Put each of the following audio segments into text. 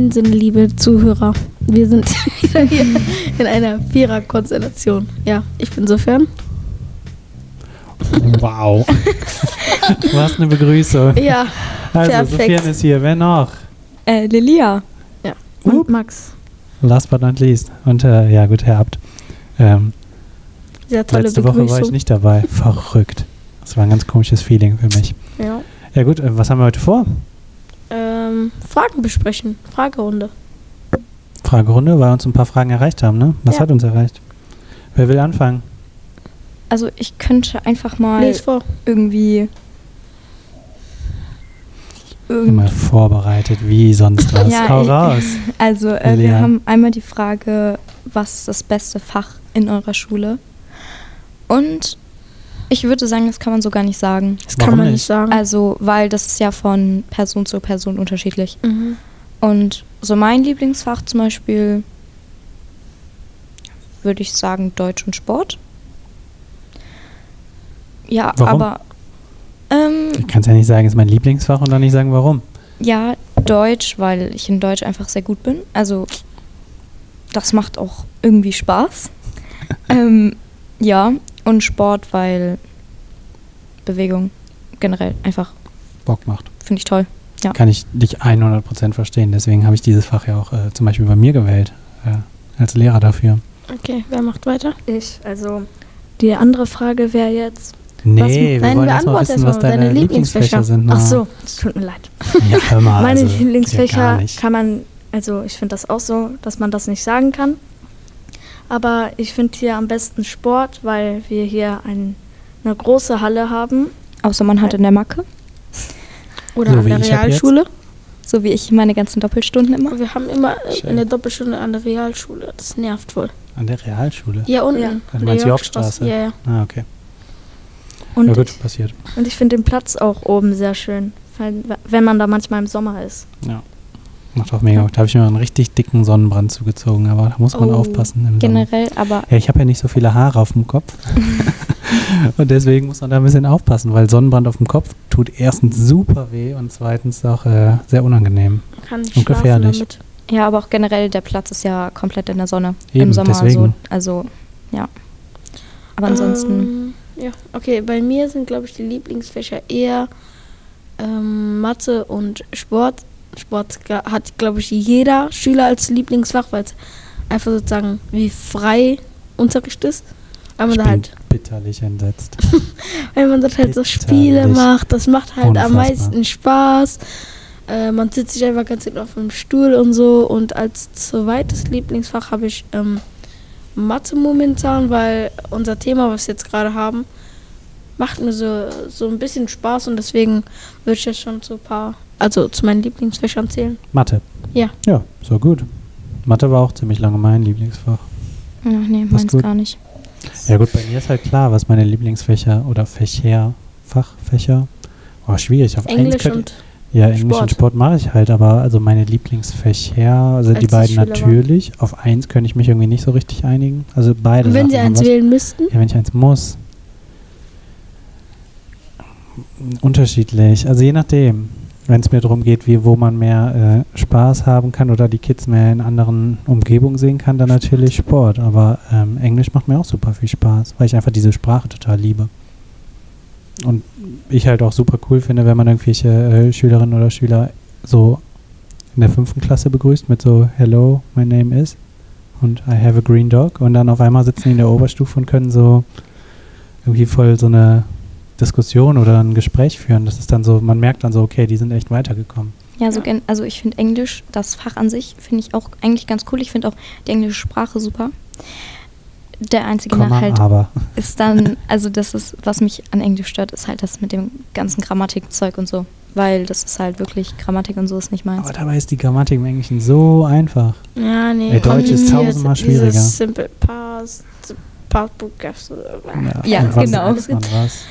dem Sinne, liebe Zuhörer, wir sind wieder hier in einer Vierer-Konstellation. Ja, ich bin sofern. Wow. Was eine Begrüßung. Ja, Also, perfekt. Sofian ist hier. Wer noch? Äh, Lilia. und Up. Max. Last but not least. Und äh, ja, gut, Herr Abt. Ähm, Sehr tolle letzte Woche Begrüßung. war ich nicht dabei. Verrückt. Das war ein ganz komisches Feeling für mich. Ja. Ja, gut, äh, was haben wir heute vor? Ähm, Fragen besprechen. Fragerunde. Fragerunde, weil uns ein paar Fragen erreicht haben, ne? Was Ja. hat uns erreicht? Wer will anfangen? Also ich könnte einfach mal Lies vor. irgendwie Immer vorbereitet, wie sonst was. Ja, Hau raus. Also äh, wir haben einmal die Frage, was ist das beste Fach in eurer Schule? Und ich würde sagen, das kann man so gar nicht sagen. Das kann Warum man nicht? nicht sagen. Also, weil das ist ja von Person zu Person unterschiedlich. mhm. Und so mein Lieblingsfach zum Beispiel würde ich sagen Deutsch und Sport. Ja, Warum? aber ähm, Du kannst ja nicht sagen, ist mein Lieblingsfach und dann nicht sagen, warum. ja, Deutsch, weil ich in Deutsch einfach sehr gut bin. Also das macht auch irgendwie Spaß. ähm, ja, und Sport, weil Bewegung generell einfach Bock macht. finde ich toll. Ja. Kann ich dich 100% verstehen. Deswegen habe ich dieses Fach ja auch äh, zum Beispiel bei mir gewählt. Äh, als Lehrer dafür. Okay, wer macht weiter? Ich, also die andere Frage wäre jetzt. Nee, wir nein, wollen erst mal beantworte wissen, was deine, deine Lieblingsfächer, Lieblingsfächer. sind. Ach Na. so, es tut mir leid. Ja, hör mal. Meine also, Lieblingsfächer ja, kann man, also ich finde das auch so, dass man das nicht sagen kann. Aber ich finde hier am besten Sport, weil wir hier ein, eine große Halle haben. Außer man hat in der Macke, Oder So an der. Realschule? so wie ich meine ganzen Doppelstunden immer. Wir haben immer Schön. in der Doppelstunde an der Realschule. Das nervt voll. An der Realschule? Hier unten. Ja. der meinst die. Hauptstraße? Ja, ja. Ah, okay. Und ja gut, ich, passiert. und ich finde den Platz auch oben sehr schön, wenn man da manchmal im Sommer ist. Ja. Macht auch mega. Da habe ich mir einen richtig dicken Sonnenbrand zugezogen, aber da muss man Oh. aufpassen. Im Sommer. Generell, aber Ja, ich habe ja nicht so viele Haare auf dem Kopf. und deswegen muss man da ein bisschen aufpassen, weil Sonnenbrand auf dem Kopf tut erstens super weh und zweitens auch äh, sehr unangenehm. Kann ich Und gefährlich. damit. ja, aber auch generell der Platz ist ja komplett in der Sonne Eben, im Sommer deswegen. so. Also ja. Aber ansonsten Ähm, ja, okay. Bei mir sind, glaube ich, die Lieblingsfächer eher ähm, Mathe und Sport. Sport hat, glaube ich, jeder Schüler als Lieblingsfach, weil es einfach sozusagen wie frei Unterricht ist. Weil man ich da halt, bitterlich entsetzt. weil man dort halt so. Spiele macht, das macht halt am Unfassbar. meisten Spaß. Äh, man sitzt sich einfach ganz hinten auf dem Stuhl und so. Und als zweites Lieblingsfach habe ich ähm, Mathe momentan, weil unser Thema, was wir jetzt gerade haben, macht mir so, so ein bisschen Spaß und deswegen würde ich jetzt schon zu ein paar, also zu meinen Lieblingsfächern zählen. Mathe. Ja. Ja, so gut. Mathe war auch ziemlich lange mein Lieblingsfach. Ach nee, meins gut. gar nicht. Ja gut, bei mir ist halt klar, was meine Lieblingsfächer oder Fächer, Fachfächer. Oh, schwierig. Auf eins Englisch könnte- und Ja, Englisch und Sport. Mache ich halt, aber also meine Lieblingsfächer sind Als die beiden natürlich. Auf eins könnte ich mich irgendwie nicht so richtig einigen. Also beide. Und wenn Sachen Sie eins wählen müssten, Ja, wenn ich eins muss. Unterschiedlich. Also je nachdem. Wenn es mir darum geht, wie, wo man mehr äh, Spaß haben kann oder die Kids mehr in anderen Umgebungen sehen kann, dann natürlich Sport. Aber ähm, Englisch macht mir auch super viel Spaß, weil ich einfach diese Sprache total liebe. Und ich halt auch super cool finde, wenn man irgendwelche äh, Schülerinnen oder Schüler so in der fünften Klasse begrüßt mit so Hello, my name is und I have a green dog und dann auf einmal sitzen die in der Oberstufe und können so irgendwie voll so eine Diskussion oder ein Gespräch führen. Das ist dann so, man merkt dann so, okay, die sind echt weitergekommen. Ja, so Ja. gen also ich finde Englisch, das Fach an sich, finde ich auch eigentlich ganz cool. Ich finde auch die englische Sprache super. Der einzige Komma, Nachteil aber. ist dann, also das ist, was mich an Englisch stört, ist halt das mit dem ganzen Grammatikzeug und so. Weil das ist halt wirklich, Grammatik und so ist nicht meins. Aber dabei ist die Grammatik im Englischen so einfach. ja, nee, Ey, Deutsch ist tausendmal schwieriger. Simple Past, Past Progress, Ja, und was genau. sagt man was?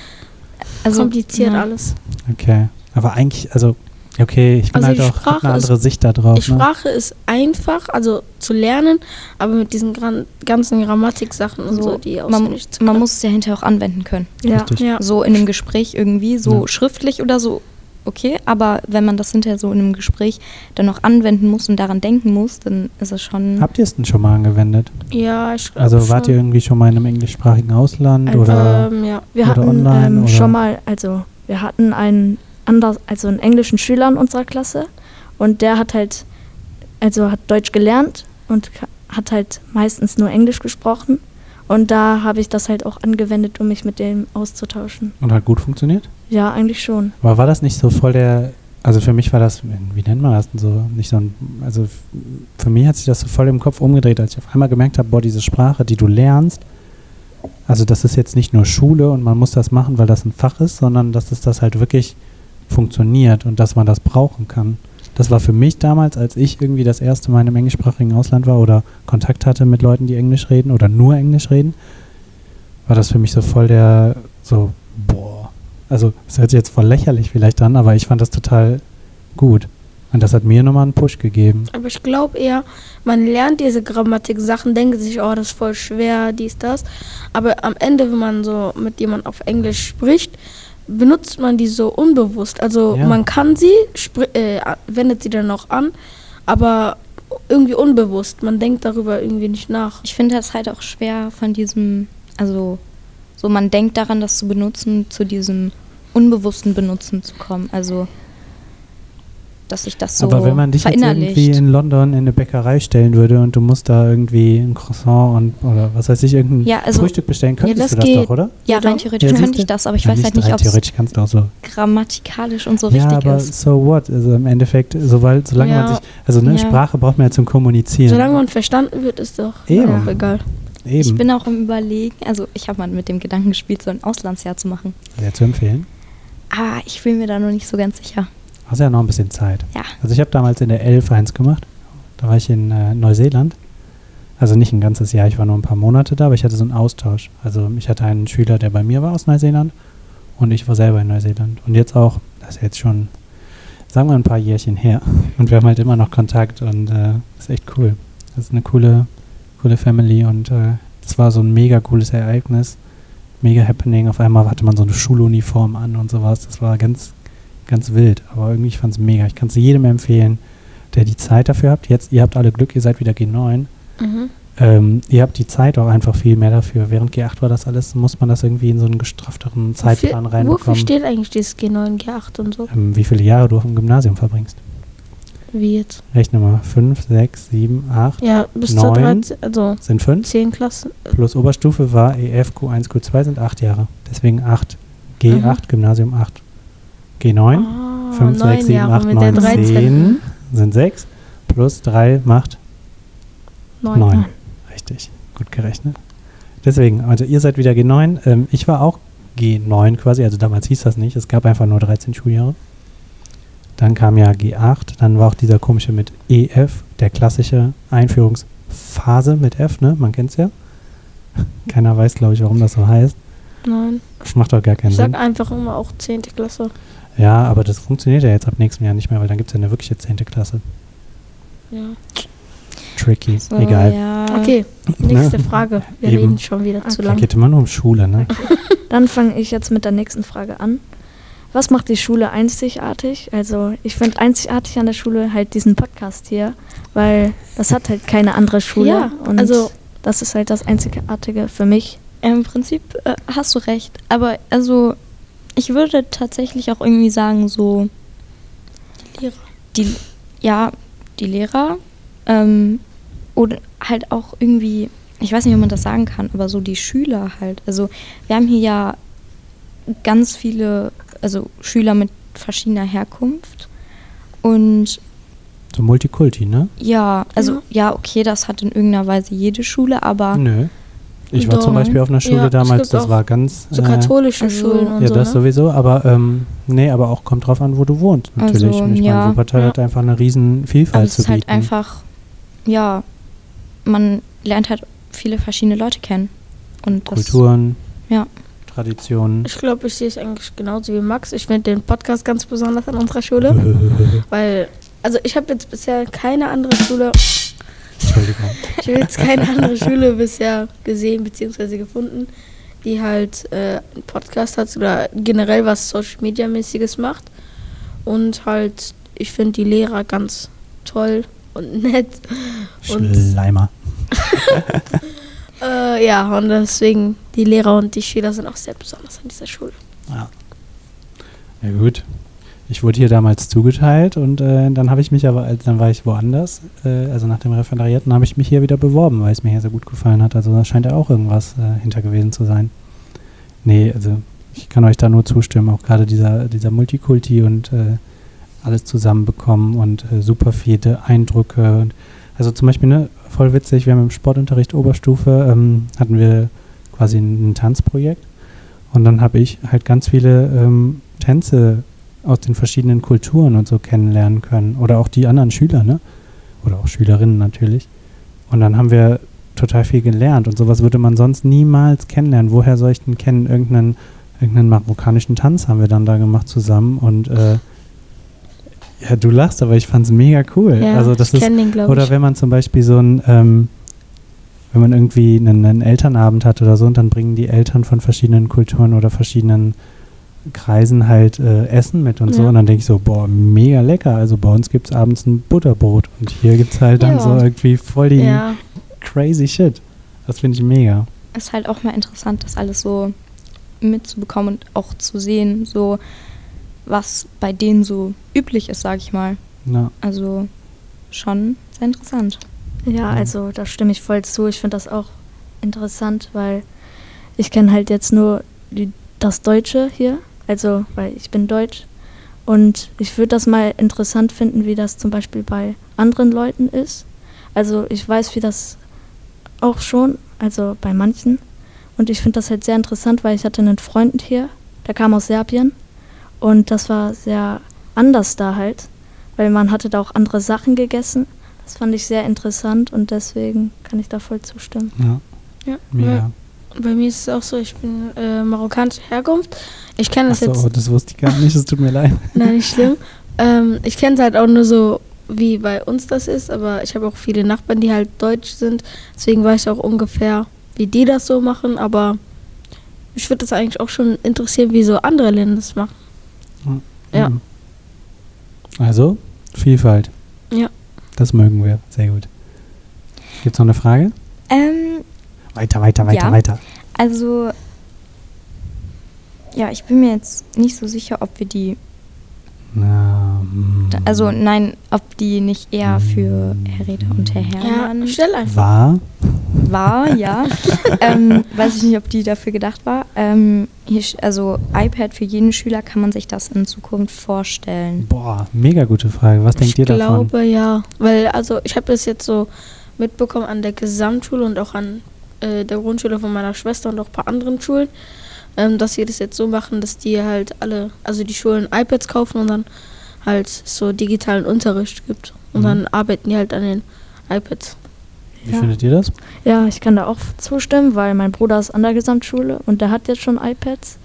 Also, kompliziert ja. alles. Okay. Aber eigentlich, also, okay, ich bin Also halt auch hab Sprache eine ist- andere Sicht da drauf. Die Ne? Sprache ist einfach, also zu lernen, aber mit diesen gran ganzen Grammatiksachen und so, So, die man, auswendig man können. muss es ja hinterher auch anwenden können. Ja. Ja. So in einem Gespräch irgendwie, so Ja. schriftlich oder so okay, aber wenn man das hinterher so in einem Gespräch dann noch anwenden muss und daran denken muss, dann ist es schon. Habt ihr es denn schon mal angewendet? Ja, ich glaube Also wart ihr irgendwie schon mal in einem englischsprachigen Ausland oder? Ähm, ja. Wir Oder hatten online, ähm, oder? schon mal, also wir hatten einen anders, also einen englischen Schüler in unserer Klasse und der hat halt, also hat Deutsch gelernt und ka- hat halt meistens nur Englisch gesprochen und da habe ich das halt auch angewendet, um mich mit dem auszutauschen. Und hat gut funktioniert? Ja, eigentlich schon. Aber war das nicht so voll der, also für mich war das, wie nennt man das denn so, nicht so ein, also für mich hat sich das so voll im Kopf umgedreht, als ich auf einmal gemerkt habe, boah, diese Sprache, die du lernst, also das ist jetzt nicht nur Schule und man muss das machen, weil das ein Fach ist, sondern dass es das halt wirklich funktioniert und dass man das brauchen kann. Das war für mich damals, als ich irgendwie das erste Mal einem englischsprachigen Ausland war oder Kontakt hatte mit Leuten, die Englisch reden oder nur Englisch reden, war das für mich so voll der, so, boah. Also, es hört sich jetzt voll lächerlich vielleicht an, aber ich fand das total gut. Und das hat mir nochmal einen Push gegeben. Aber ich glaube eher, man lernt diese Grammatik-Sachen, denkt sich, oh, das ist voll schwer, dies, das. Aber am Ende, wenn man so mit jemandem auf Englisch spricht, benutzt man die so unbewusst. Also Ja. man kann sie, spri- äh, wendet sie dann auch an, aber irgendwie unbewusst. Man denkt darüber irgendwie nicht nach. Ich finde das halt auch schwer von diesem, also so man denkt daran, das zu benutzen, zu diesem unbewussten Benutzen zu kommen. Also dass sich das so aber wenn man dich jetzt irgendwie in London in eine Bäckerei stellen würde und du musst da irgendwie ein Croissant und oder was weiß ich, irgendein Ja, also- Frühstück bestellen, könntest das du das geht. doch, oder? ja, rein Ja, theoretisch siehst könnte ich das, aber ich Ja, weiß halt nicht, ob es Theoretisch kannst du auch so. grammatikalisch und so ja, richtig aber ist. so what? Also im Endeffekt, sobald, solange man Ja. sich, also ne, Ja. Sprache braucht man ja zum Kommunizieren. Solange man verstanden wird, ist doch Eben. auch egal. Ich Eben. bin auch im Überlegen, also ich habe mal mit dem Gedanken gespielt, so ein Auslandsjahr zu machen. Sehr zu empfehlen. Aber ich bin mir da noch nicht so ganz sicher. Hast ja noch ein bisschen Zeit. Ja. Also ich habe damals in der 11 eins gemacht. Da war ich in äh, Neuseeland. Also nicht ein ganzes Jahr, ich war nur ein paar Monate da, aber ich hatte so einen Austausch. Also ich hatte einen Schüler, der bei mir war aus Neuseeland und ich war selber in Neuseeland. Und jetzt auch, das ist jetzt schon, sagen wir ein paar Jährchen her. Und wir haben halt immer noch Kontakt und äh, das ist echt cool. Das ist eine coole, coole Family und äh, es war so ein mega cooles Ereignis. Mega Happening. Auf einmal hatte man so eine Schuluniform an und sowas. Das war ganz, ganz wild. Aber irgendwie, ich fand es mega. Ich kann es jedem empfehlen, der die Zeit dafür habt. Jetzt, ihr habt alle Glück, ihr seid wieder G9. Mhm. Ähm, ihr habt die Zeit auch einfach viel mehr dafür. Während G8 war das alles, muss man das irgendwie in so einen gestraffteren Zeitplan Wofür, wofür reinbekommen. steht eigentlich dieses G9, G8 und so? Ähm, wie viele Jahre du auf dem Gymnasium verbringst. Wie jetzt? Rechne mal. 5, 6, 7, 8 Ja, bis zur Neun. 13, also sind 5. 10 Klassen. Plus Oberstufe war EF, Q1, Q2 sind 8 Jahre. Deswegen 8. G8, Mhm. Gymnasium 8. G9, Ah, 5, 6, neun 7, Jahre 8, mit 9, der 13. 10 sind 6. Plus 3 macht Neun. 9. Richtig, gut gerechnet. Deswegen, also ihr seid wieder G9. Ähm, ich war auch G9 quasi, also damals hieß das nicht. Es gab einfach nur 13 Schuljahre. Dann kam ja G8, dann war auch dieser komische mit EF, der klassische Einführungsphase mit F, ne? Man kennt's ja. Keiner weiß, glaube ich, warum das so heißt. Nein. Das macht doch gar keinen Ich Sinn. sag einfach immer auch 10. Klasse. Ja, aber das funktioniert ja jetzt ab nächstem Jahr nicht mehr, weil dann gibt es ja eine wirkliche 10. Klasse. Ja. Tricky, So, egal. Ja. Okay, nächste Ne? Frage. Wir Eben. reden schon wieder zu Okay. lange. Geht immer nur um Schule, ne? Dann fange ich jetzt mit der nächsten Frage an. Was macht die Schule einzigartig? Also ich finde einzigartig an der Schule halt diesen Podcast hier, weil das hat halt keine andere Schule. Ja, und also- das ist halt das Einzigartige für mich. Im Prinzip äh, hast du recht. Aber also, ich würde tatsächlich auch irgendwie sagen, so. Die Lehrer. Die, ja, die Lehrer. Ähm, oder halt auch irgendwie, ich weiß nicht, wie man das sagen kann, aber so die Schüler halt. Also, wir haben hier ja ganz viele, also Schüler mit verschiedener Herkunft. Und So Multikulti, ne? ja, also, Ja. ja, okay, das hat in irgendeiner Weise jede Schule, aber. Nö. Ich war zum Doch. Beispiel auf einer Schule Ja, es damals, das war ganz. So äh, katholische also- Schulen und ja, so. das ne? sowieso, aber ähm, nee, aber auch kommt drauf an, wo du wohnst, natürlich. Also, Und ich ja. meine, Wuppertal Ja. hat einfach eine riesen Vielfalt Aber es zu ist halt bieten. einfach, ja, man lernt halt viele verschiedene Leute kennen. Und das, Kulturen, Ja. Traditionen. Ich glaube, ich sehe es eigentlich genauso wie Max. Ich finde den Podcast ganz besonders an unserer Schule, weil, also ich habe jetzt bisher keine andere Schule, Entschuldigung. ich habe jetzt keine andere Schule bisher gesehen bzw. gefunden, die halt äh, einen Podcast hat oder generell was Social Media mäßiges macht. und halt, ich finde die Lehrer ganz toll und nett. Und Schleimer. äh, ja, und deswegen, die Lehrer und die Schüler sind auch sehr besonders an dieser Schule. Ja. Ja gut. Ich wurde hier damals zugeteilt und äh, dann habe ich mich aber, als dann war ich woanders, äh, also nach dem Referendariat, dann habe ich mich hier wieder beworben, weil es mir hier sehr gut gefallen hat. Also da scheint ja auch irgendwas äh, hinter gewesen zu sein. Nee, also ich kann euch da nur zustimmen, auch gerade dieser, dieser Multikulti und äh, alles zusammenbekommen und äh, super viele Eindrücke. Und, also zum Beispiel, ne, voll witzig, wir haben im Sportunterricht Oberstufe, ähm, hatten wir quasi ein, ein Tanzprojekt und dann habe ich halt ganz viele ähm, Tänze aus den verschiedenen Kulturen und so kennenlernen können. Oder auch die anderen Schüler, ne? Oder auch Schülerinnen natürlich. Und dann haben wir total viel gelernt und sowas würde man sonst niemals kennenlernen. Woher soll ich denn kennen? Irgendeinen, irgendeinen marokkanischen Tanz haben wir dann da gemacht zusammen und äh, ja, du lachst, aber ich fand es mega cool. Ja, also das ist den, oder wenn man zum Beispiel so ein, ähm, wenn man irgendwie einen, einen Elternabend hat oder so und dann bringen die Eltern von verschiedenen Kulturen oder verschiedenen Kreisen halt äh, Essen mit und so. Ja. Und dann denke ich so, boah, mega lecker. Also bei uns gibt es abends ein Butterbrot und hier gibt es halt dann Ja. so irgendwie voll die Ja, crazy shit. Das finde ich mega. ist halt auch mal interessant, das alles so mitzubekommen und auch zu sehen, so was bei denen so üblich ist, sag ich mal. Ja. Also schon sehr interessant. Ja, also da stimme ich voll zu. Ich finde das auch interessant, weil ich kenne halt jetzt nur die, das Deutsche hier, also weil ich bin Deutsch. Und ich würde das mal interessant finden, wie das zum Beispiel bei anderen Leuten ist. Also ich weiß, wie das auch schon, also bei manchen. Und ich finde das halt sehr interessant, weil ich hatte einen Freund hier, der kam aus Serbien. Und das war sehr anders da halt, weil man hatte da auch andere Sachen gegessen. Das fand ich sehr interessant und deswegen kann ich da voll zustimmen. ja. ja. Mega. Bei, mir ist es auch so, ich bin äh, marokkanischer Herkunft. Ich kenne das Achso, jetzt das wusste ich gar nicht, es tut mir leid. Nein, nicht schlimm. Ähm, ich kenne es halt auch nur so, wie bei uns das ist, aber ich habe auch viele Nachbarn, die halt deutsch sind. Deswegen weiß ich auch ungefähr, wie die das so machen. Aber ich würde das eigentlich auch schon interessieren, wie so andere Länder das machen. Ja. Mhm. Also, Vielfalt. Ja. Das mögen wir. Sehr gut. Gibt es noch eine Frage? Ähm, Weiter, weiter, weiter, Ja. weiter. also ja, ich bin mir jetzt nicht so sicher, ob wir die, Na, hm. also nein, ob die nicht eher für Herr Reda und Herr Ja, Herrmann stell einfach. War? war, ja. ähm, weiß ich nicht, ob die dafür gedacht war. Ähm, hier, also iPad für jeden Schüler kann man sich das in Zukunft vorstellen. Boah, mega gute Frage. Was denkt ich ihr davon? glaube ja, weil also ich habe das jetzt so mitbekommen an der Gesamtschule und auch an äh, der Grundschule von meiner Schwester und auch ein paar anderen Schulen, ähm, dass sie das jetzt so machen, dass die halt alle, also die Schulen iPads kaufen und dann halt so digitalen Unterricht gibt und Mhm. dann arbeiten die halt an den iPads. Wie Ja. findet ihr das? Ja, ich kann da auch zustimmen, weil mein Bruder ist an der Gesamtschule und der hat jetzt schon iPads.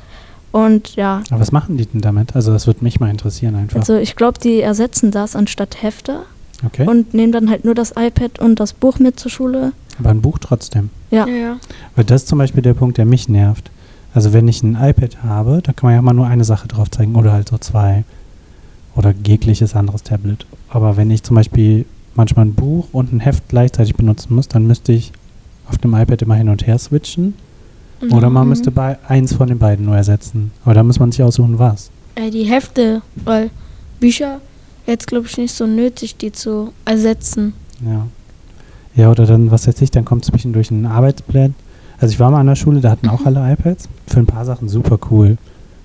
Und ja, Aber was machen die denn damit? Also, das würde mich mal interessieren einfach. also ich glaube, die ersetzen das anstatt Hefte okay. und nehmen dann halt nur das iPad und das Buch mit zur Schule. Aber ein Buch trotzdem. Ja, ja. Weil das ist zum Beispiel der Punkt, der mich nervt. Also wenn ich ein iPad habe, da kann man ja mal nur eine Sache drauf zeigen oder halt so zwei oder jegliches anderes Tablet. Aber wenn ich zum Beispiel manchmal ein Buch und ein Heft gleichzeitig benutzen muss, dann müsste ich auf dem iPad immer hin und her switchen oder man Mhm. müsste bei eins von den beiden nur ersetzen. Aber da muss man sich aussuchen, was. Äh, die Hefte, weil Bücher jetzt glaube ich nicht so nötig, die zu ersetzen. Ja. Ja, oder dann, was weiß ich, dann kommt zwischendurch ein Arbeitsblatt. Also ich war mal an der Schule, da hatten auch alle iPads. Für ein paar Sachen super cool.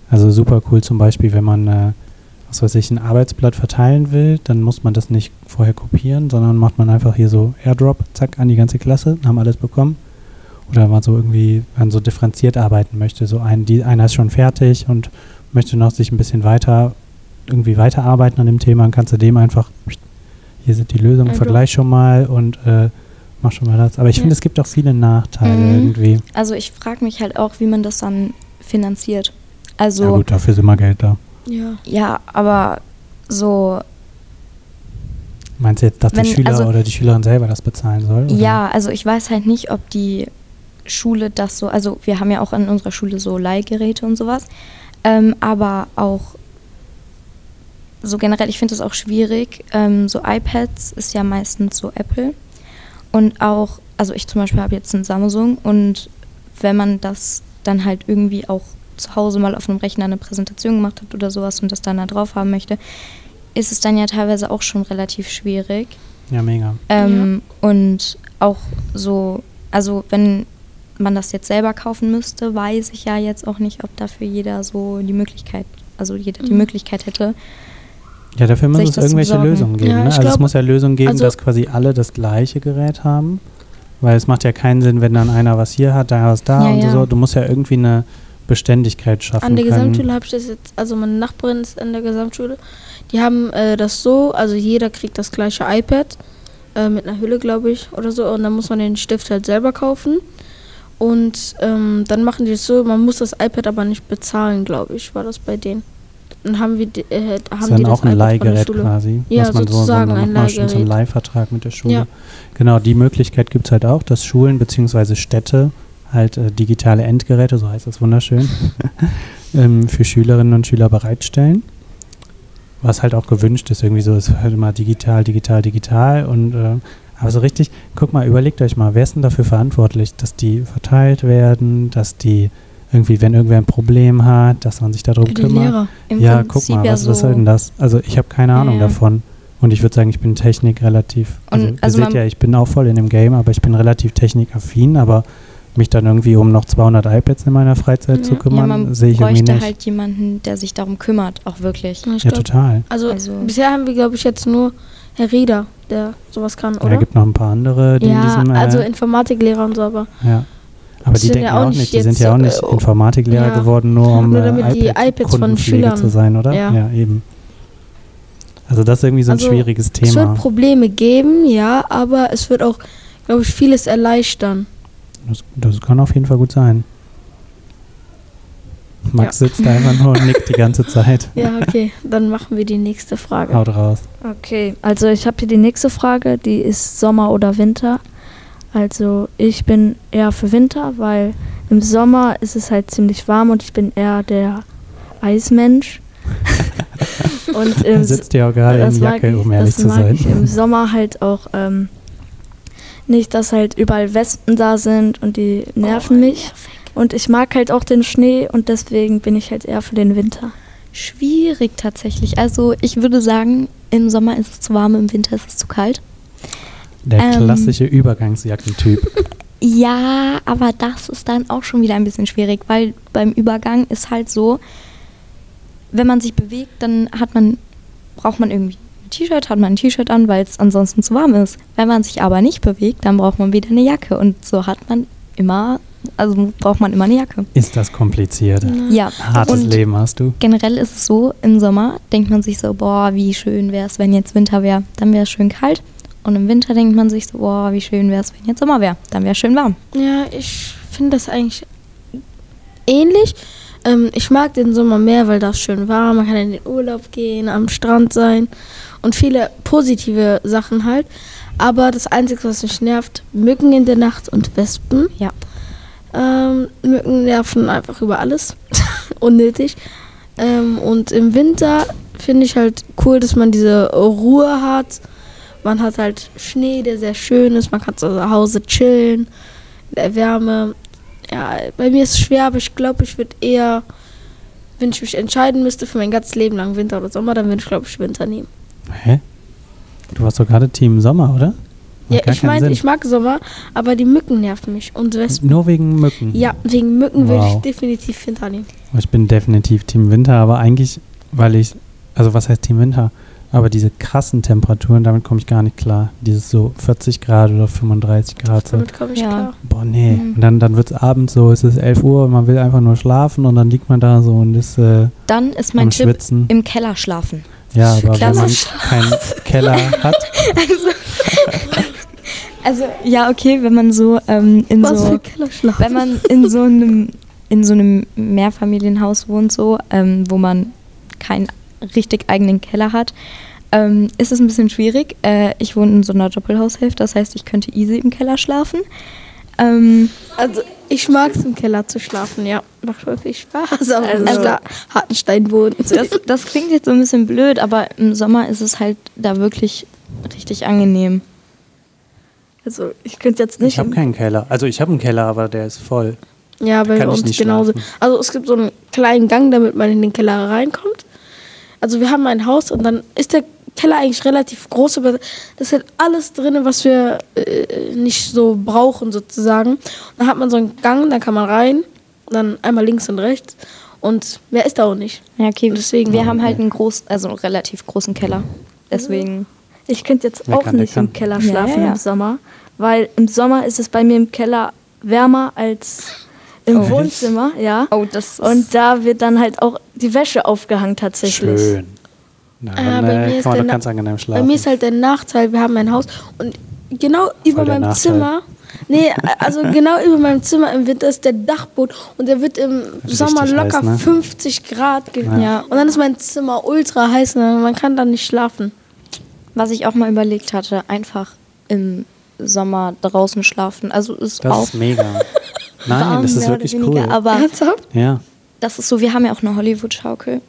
Also super cool zum Beispiel, wenn man, äh, was weiß ich, ein Arbeitsblatt verteilen will, dann muss man das nicht vorher kopieren, sondern macht man einfach hier so Airdrop, zack, an die ganze Klasse, haben alles bekommen. Oder man so irgendwie, man so differenziert arbeiten möchte. So ein, die, einer ist schon fertig und möchte noch sich ein bisschen weiter, irgendwie weiterarbeiten an dem Thema, dann kannst du dem einfach, hier sind die Lösungen, Also- vergleich schon mal und äh, mach schon mal das. Aber ich Ja. finde, es gibt auch viele Nachteile Mhm. irgendwie. Also ich frage mich halt auch, wie man das dann finanziert. Also Ja gut, dafür ist immer Geld da. Ja. ja, aber so Meinst du jetzt, dass der Wenn- Schüler also- oder die Schülerin selber das bezahlen soll? Oder? Ja, also ich weiß halt nicht, ob die Schule das so, also wir haben ja auch an unserer Schule so Leihgeräte und sowas, ähm, aber auch so generell, ich finde es auch schwierig. Ähm, so iPads ist ja meistens so Apple. Und auch, also ich zum Beispiel habe jetzt ein Samsung und wenn man das dann halt irgendwie auch zu Hause mal auf einem Rechner eine Präsentation gemacht hat oder sowas und das dann da drauf haben möchte, ist es dann ja teilweise auch schon relativ schwierig. Ja, mega. Ähm, Und auch so, also wenn man das jetzt selber kaufen müsste, weiß ich ja jetzt auch nicht, ob dafür jeder so die Möglichkeit, also jeder die Mhm. Möglichkeit hätte. Ja, dafür muss es irgendwelche besorgen. Lösungen geben. Ja, ne? Also es glaub, muss ja Lösungen geben, also- dass quasi alle das gleiche Gerät haben. Weil es macht ja keinen Sinn, wenn dann einer was hier hat, da was da Ja, und ja. so. Du musst ja irgendwie eine Beständigkeit schaffen An der können. Gesamtschule habe ich das jetzt, also meine Nachbarin ist an der Gesamtschule. Die haben äh, das so, also jeder kriegt das gleiche iPad äh, mit einer Hülle, glaube ich, oder so. Und dann muss man den Stift halt selber kaufen. Und ähm, dann machen die es so, man muss das iPad aber nicht bezahlen, glaube ich, war das bei denen. Dann haben wir äh, Das haben ist dann die auch ein Leihgerät quasi. Ja, was man so, so, sozusagen dann ein schon so einen Leihgerät. Leihvertrag mit der Schule. Ja. Genau, die Möglichkeit gibt es halt auch, dass Schulen bzw. Städte halt äh, digitale Endgeräte, so heißt das wunderschön, ähm, für Schülerinnen und Schüler bereitstellen. Was halt auch gewünscht ist, irgendwie so, es ist halt immer digital, digital, digital und äh, aber so richtig, guck mal, überlegt euch mal, wer ist denn dafür verantwortlich, dass die verteilt werden, dass die irgendwie, wenn irgendwer ein Problem hat, dass man sich darum kümmert. Lehrer. Im Ja, Prinzip guck mal, ja was, was soll denn das? Also ich habe keine Ja, Ahnung ja. davon. Und ich würde sagen, ich bin Technik relativ. Und Also, ihr also seht man- ja, ich bin auch voll in dem Game, aber ich bin relativ technikaffin, aber mich dann irgendwie um noch 200 iPads in meiner Freizeit Ja. zu Ja, kümmern, man sehe ich irgendwie nicht. halt jemanden, der sich darum kümmert, auch wirklich. Ja, ja, total. Also, Also- bisher haben wir, glaube ich, jetzt nur Herr Rieder, der sowas kann, Ja, oder? gibt noch ein paar andere, die in ja, diesem. Äh, also Informatiklehrer und so, aber ja. Aber die sind denken ja ja auch nicht die sind ja auch nicht äh, Informatiklehrer ja. geworden, nur um Nur äh, damit die iPad iPads von Kundenpflege Schülern- zu sein, oder? Ja. eben. Also das ist irgendwie so ein Also, schwieriges es Thema. wird Probleme geben, ja, aber es wird auch, glaube ich, vieles erleichtern. Das, das kann auf jeden Fall gut sein. Max sitzt da einfach nur und nickt die ganze Zeit. Ja, okay, dann machen wir die nächste Frage. Haut raus. Okay, also ich habe hier die nächste Frage, die ist Sommer oder Winter. Also ich bin eher für Winter, weil im Sommer ist es halt ziemlich warm und ich bin eher der Eismensch. und im sitzt ja auch gerade in Jacke, ich- um ehrlich das zu mag sein. Ich im Sommer halt auch ähm, nicht, dass halt überall Wespen da sind und die nerven Oh, mich. Und ich mag halt auch den Schnee und deswegen bin ich halt eher für den Winter. Schwierig tatsächlich. Also ich würde sagen, im Sommer ist es zu warm, im Winter ist es zu kalt. Der ähm, klassische Übergangsjackentyp. Ja, aber das ist dann auch schon wieder ein bisschen schwierig, weil beim Übergang ist halt so, wenn man sich bewegt, dann hat man, braucht man irgendwie ein T-Shirt, hat man ein T-Shirt an, weil es ansonsten zu warm ist. Wenn man sich aber nicht bewegt, dann braucht man wieder eine Jacke und so hat man immer, also braucht man immer eine Jacke. Ist das kompliziert? Ja, Hartes und Leben hast du. generell ist es so, im Sommer denkt man sich so, boah, wie schön wäre es, wenn jetzt Winter wäre, dann wäre es schön kalt. Und im Winter denkt man sich so, boah, wie schön wäre es, wenn jetzt Sommer wäre, dann wäre es schön warm. Ja, ich finde das eigentlich ähnlich. Ähm, ich mag den Sommer mehr, weil da ist schön warm, man kann in den Urlaub gehen, am Strand sein und viele positive Sachen halt. Aber das Einzige, was mich nervt, Mücken in der Nacht und Wespen. Ja. Ähm, Mücken nerven einfach über alles. Unnötig. Ähm, und im Winter finde ich halt cool, dass man diese Ruhe hat. Man hat halt Schnee, der sehr schön ist. Man kann zu Hause chillen, in der Wärme. Ja, bei mir ist es schwer, aber ich glaube, ich würde eher, wenn ich mich entscheiden müsste für mein ganzes Leben lang Winter oder Sommer, dann würde ich, glaube ich, Winter nehmen. Hä? Du warst doch gerade Team Sommer, oder? Macht Ja, ich meine, ich mag Sommer, aber die Mücken nerven mich und Wespen. Nur wegen Mücken. Ja, wegen Mücken würde ich Wow. definitiv Winter nehmen. Ich bin definitiv Team Winter, aber eigentlich, weil ich, also was heißt Team Winter? Aber diese krassen Temperaturen, damit komme ich gar nicht klar. Dieses so 40 Grad oder 35 Grad. So. Damit komme ich Ja. klar. Boah, nee. Mhm. Und dann, dann wird es abends so, es ist 11 Uhr und man will einfach nur schlafen und dann liegt man da so und ist äh, Dann ist mein Tipp, Schwitzen. im Keller schlafen. Ja, aber wenn man keinen Keller hat, Also, ja, okay, wenn man so ähm, in Was so, wenn man in so einem, in so einem Mehrfamilienhaus wohnt, so, ähm, wo man keinen richtig eigenen Keller hat, ähm, ist es ein bisschen schwierig. Äh, ich wohne in so einer Doppelhaushälfte, das heißt, ich könnte easy im Keller schlafen. Ähm, Also, Ich mag es im Keller zu schlafen, ja. Macht viel Spaß. Aber Also- also, da harten Steinboden. Das, das klingt jetzt so ein bisschen blöd, aber im Sommer ist es halt da wirklich richtig angenehm. Also ich könnte jetzt nicht. Ich habe keinen Keller. Also ich habe einen Keller, aber der ist voll. Ja, bei uns nicht genauso. schlafen. Also es gibt so einen kleinen Gang, damit man in den Keller reinkommt. Also wir haben ein Haus und dann ist der Keller eigentlich relativ groß, aber das ist halt alles drin, was wir äh, nicht so brauchen sozusagen. Und dann hat man so einen Gang, da kann man rein, dann einmal links und rechts und mehr ist da auch nicht. Ja, okay. Deswegen- wir haben halt einen groß, also einen relativ großen Keller. Deswegen. Ich könnte jetzt auch kann, nicht im Keller Ja, schlafen ja, ja. im Sommer, weil im Sommer ist es bei mir im Keller wärmer als im Oh. Wohnzimmer, ja. Oh, das ist Und da wird dann halt auch die Wäsche aufgehangen tatsächlich. Schön. Na, Ah, bei äh, mir ist kann man der doch Na- ganz angenehm Bei mir ist halt der Nachteil, wir haben ein Haus und genau über meinem Nachteil. Zimmer, nee, also genau über meinem Zimmer im Winter ist der Dachboden und der wird im Richtig Sommer locker heiß, ne? 50 Grad. ge- Ja. Ja. Und dann ist mein Zimmer ultra heiß und man kann da nicht schlafen. Was ich auch mal überlegt hatte, einfach im Sommer draußen schlafen. Also ist das auch ist mega. Nein, warm, das ist wirklich weniger, cool. Aber Ernsthaft? ja. das ist so, wir haben ja auch eine Hollywood-Schaukel.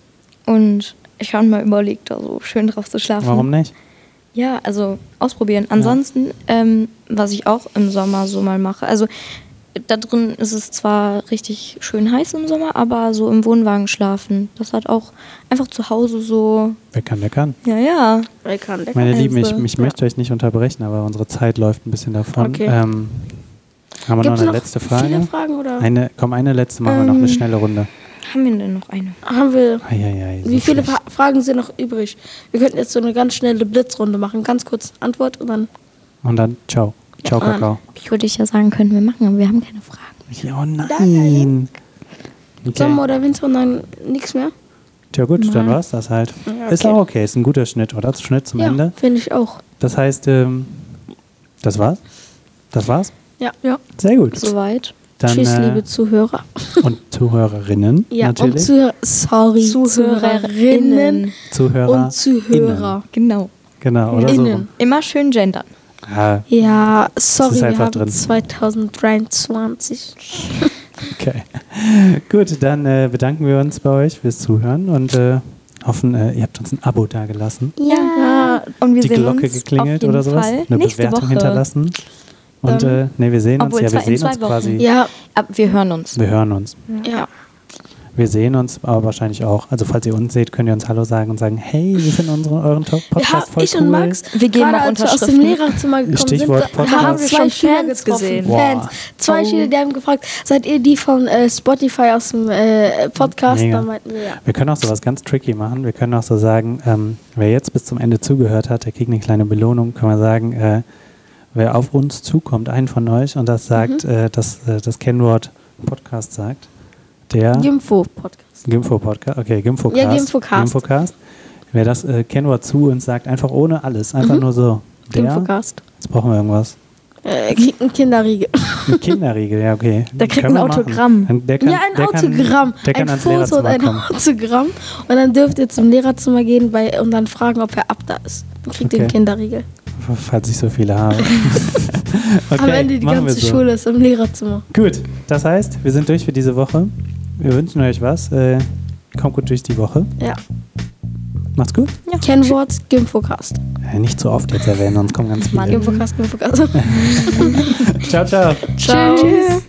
Und ich habe mal überlegt, da so schön drauf zu schlafen. Warum nicht? Ja, also ausprobieren. Ansonsten, ähm, was ich auch im Sommer so mal mache, also da drin ist es zwar richtig schön heiß im Sommer, aber so im Wohnwagen schlafen, das hat auch einfach zu Hause so, Wer kann, der kann. ja, ja. Wer kann, der Meine kann. Lieben, ich, Also, ich ja. möchte euch nicht unterbrechen, aber unsere Zeit läuft ein bisschen davon. Okay. Ähm, haben wir noch eine letzte Frage? Viele Fragen oder Eine, komm, eine letzte machen wir noch, eine Ähm, schnelle Runde. Haben wir denn noch eine? haben wir? Eieiei, so Wie viele schlecht. Fra Fragen sind noch übrig? Wir könnten jetzt so eine ganz schnelle Blitzrunde machen. Ganz kurz Antwort und dann. Und dann, ciao. Ciao, Ja. Kakao. Ich würde ja sagen, können wir machen, aber wir haben keine Fragen. Ja, oh nein. Sommer Okay. oder Winter und dann nichts mehr? Tja gut, dann Nein. war's das halt. Ja, Ist okay. auch okay, ist ein guter Schnitt, oder? Schnitt zum Ja, Ende. finde ich auch. Das heißt, ähm, das war's? Das war's? Ja. Ja. Sehr gut. Soweit. Dann, Tschüss, äh, liebe Zuhörer. und Zuhörerinnen Ja, natürlich. und Zuhörer. Sorry, Zuhörerinnen Zuhörer. und Zuhörer. Genau. Genau, oder so. Innen. Immer schön gendern. Ah, Ja, sorry, ist wir einfach haben drin. 2023. okay. Gut, dann äh, bedanken wir uns bei euch fürs Zuhören und äh, hoffen, äh, ihr habt uns ein Abo dagelassen. Ja. Und wir die sehen Glocke uns geklingelt auf jeden oder sowas. Fall Eine nächste Bewertung Woche. hinterlassen. Und Dann- äh, nee, wir sehen uns. Ja, wir sehen uns Wochen. quasi. Ja, Ab, wir hören uns. Wir hören uns. ja. Wir sehen uns aber wahrscheinlich auch. Also falls ihr uns seht, könnt ihr uns Hallo sagen und sagen, hey, wir finden unseren, euren Top-Podcast haben, voll ich cool. und Max, Wir auch als wir aus dem. Lehrerzimmer gekommen Stichwort sind, Podcast. haben Haben wir zwei schon Schüler Fans gesehen. Fans. Zwei Oh. Schüler, die haben gefragt, seid ihr die von äh, Spotify aus dem äh, Podcast? Mega. Dann meinten wir ja. Wir können auch sowas ganz tricky machen. Wir können auch so sagen, ähm, wer jetzt bis zum Ende zugehört hat, der kriegt eine kleine Belohnung. Können wir sagen, äh, wer auf uns zukommt, einen von euch, und das sagt, Mhm. äh, das, äh, das Kennwort Podcast sagt, der Gimfo-Podcast. Gimfo-Podcast, okay, Gimfocast. Ja, Gimfocast. Gimfocast. Wer das äh, Kennwort zu uns sagt, einfach ohne alles, einfach Mhm. nur so, der, Gimfocast. jetzt brauchen wir irgendwas. Äh, kriegt einen Kinderriegel. Ein Kinderriegel, ja, okay. Der kriegt ein machen. Autogramm. Der kann, ja, ein der Autogramm. Kann, der kann ein Foto und ein kommen. Autogramm. Und dann dürft ihr zum Lehrerzimmer gehen bei, und dann fragen, ob er ab da ist. Dann kriegt Okay. einen Kinderriegel. Falls ich so viele habe. okay, Am Ende die ganze so. Schule ist im Lehrerzimmer. Gut, das heißt, wir sind durch für diese Woche. Wir wünschen euch was. Äh, kommt gut durch die Woche. Ja. Macht's gut. Kennwort Gimfocast. Äh, nicht zu oft jetzt erwähnen, sonst kommen ganz viele. Mann. Gimfocast, Gimfocast. Ciao, ciao. Ciao. Tschüss.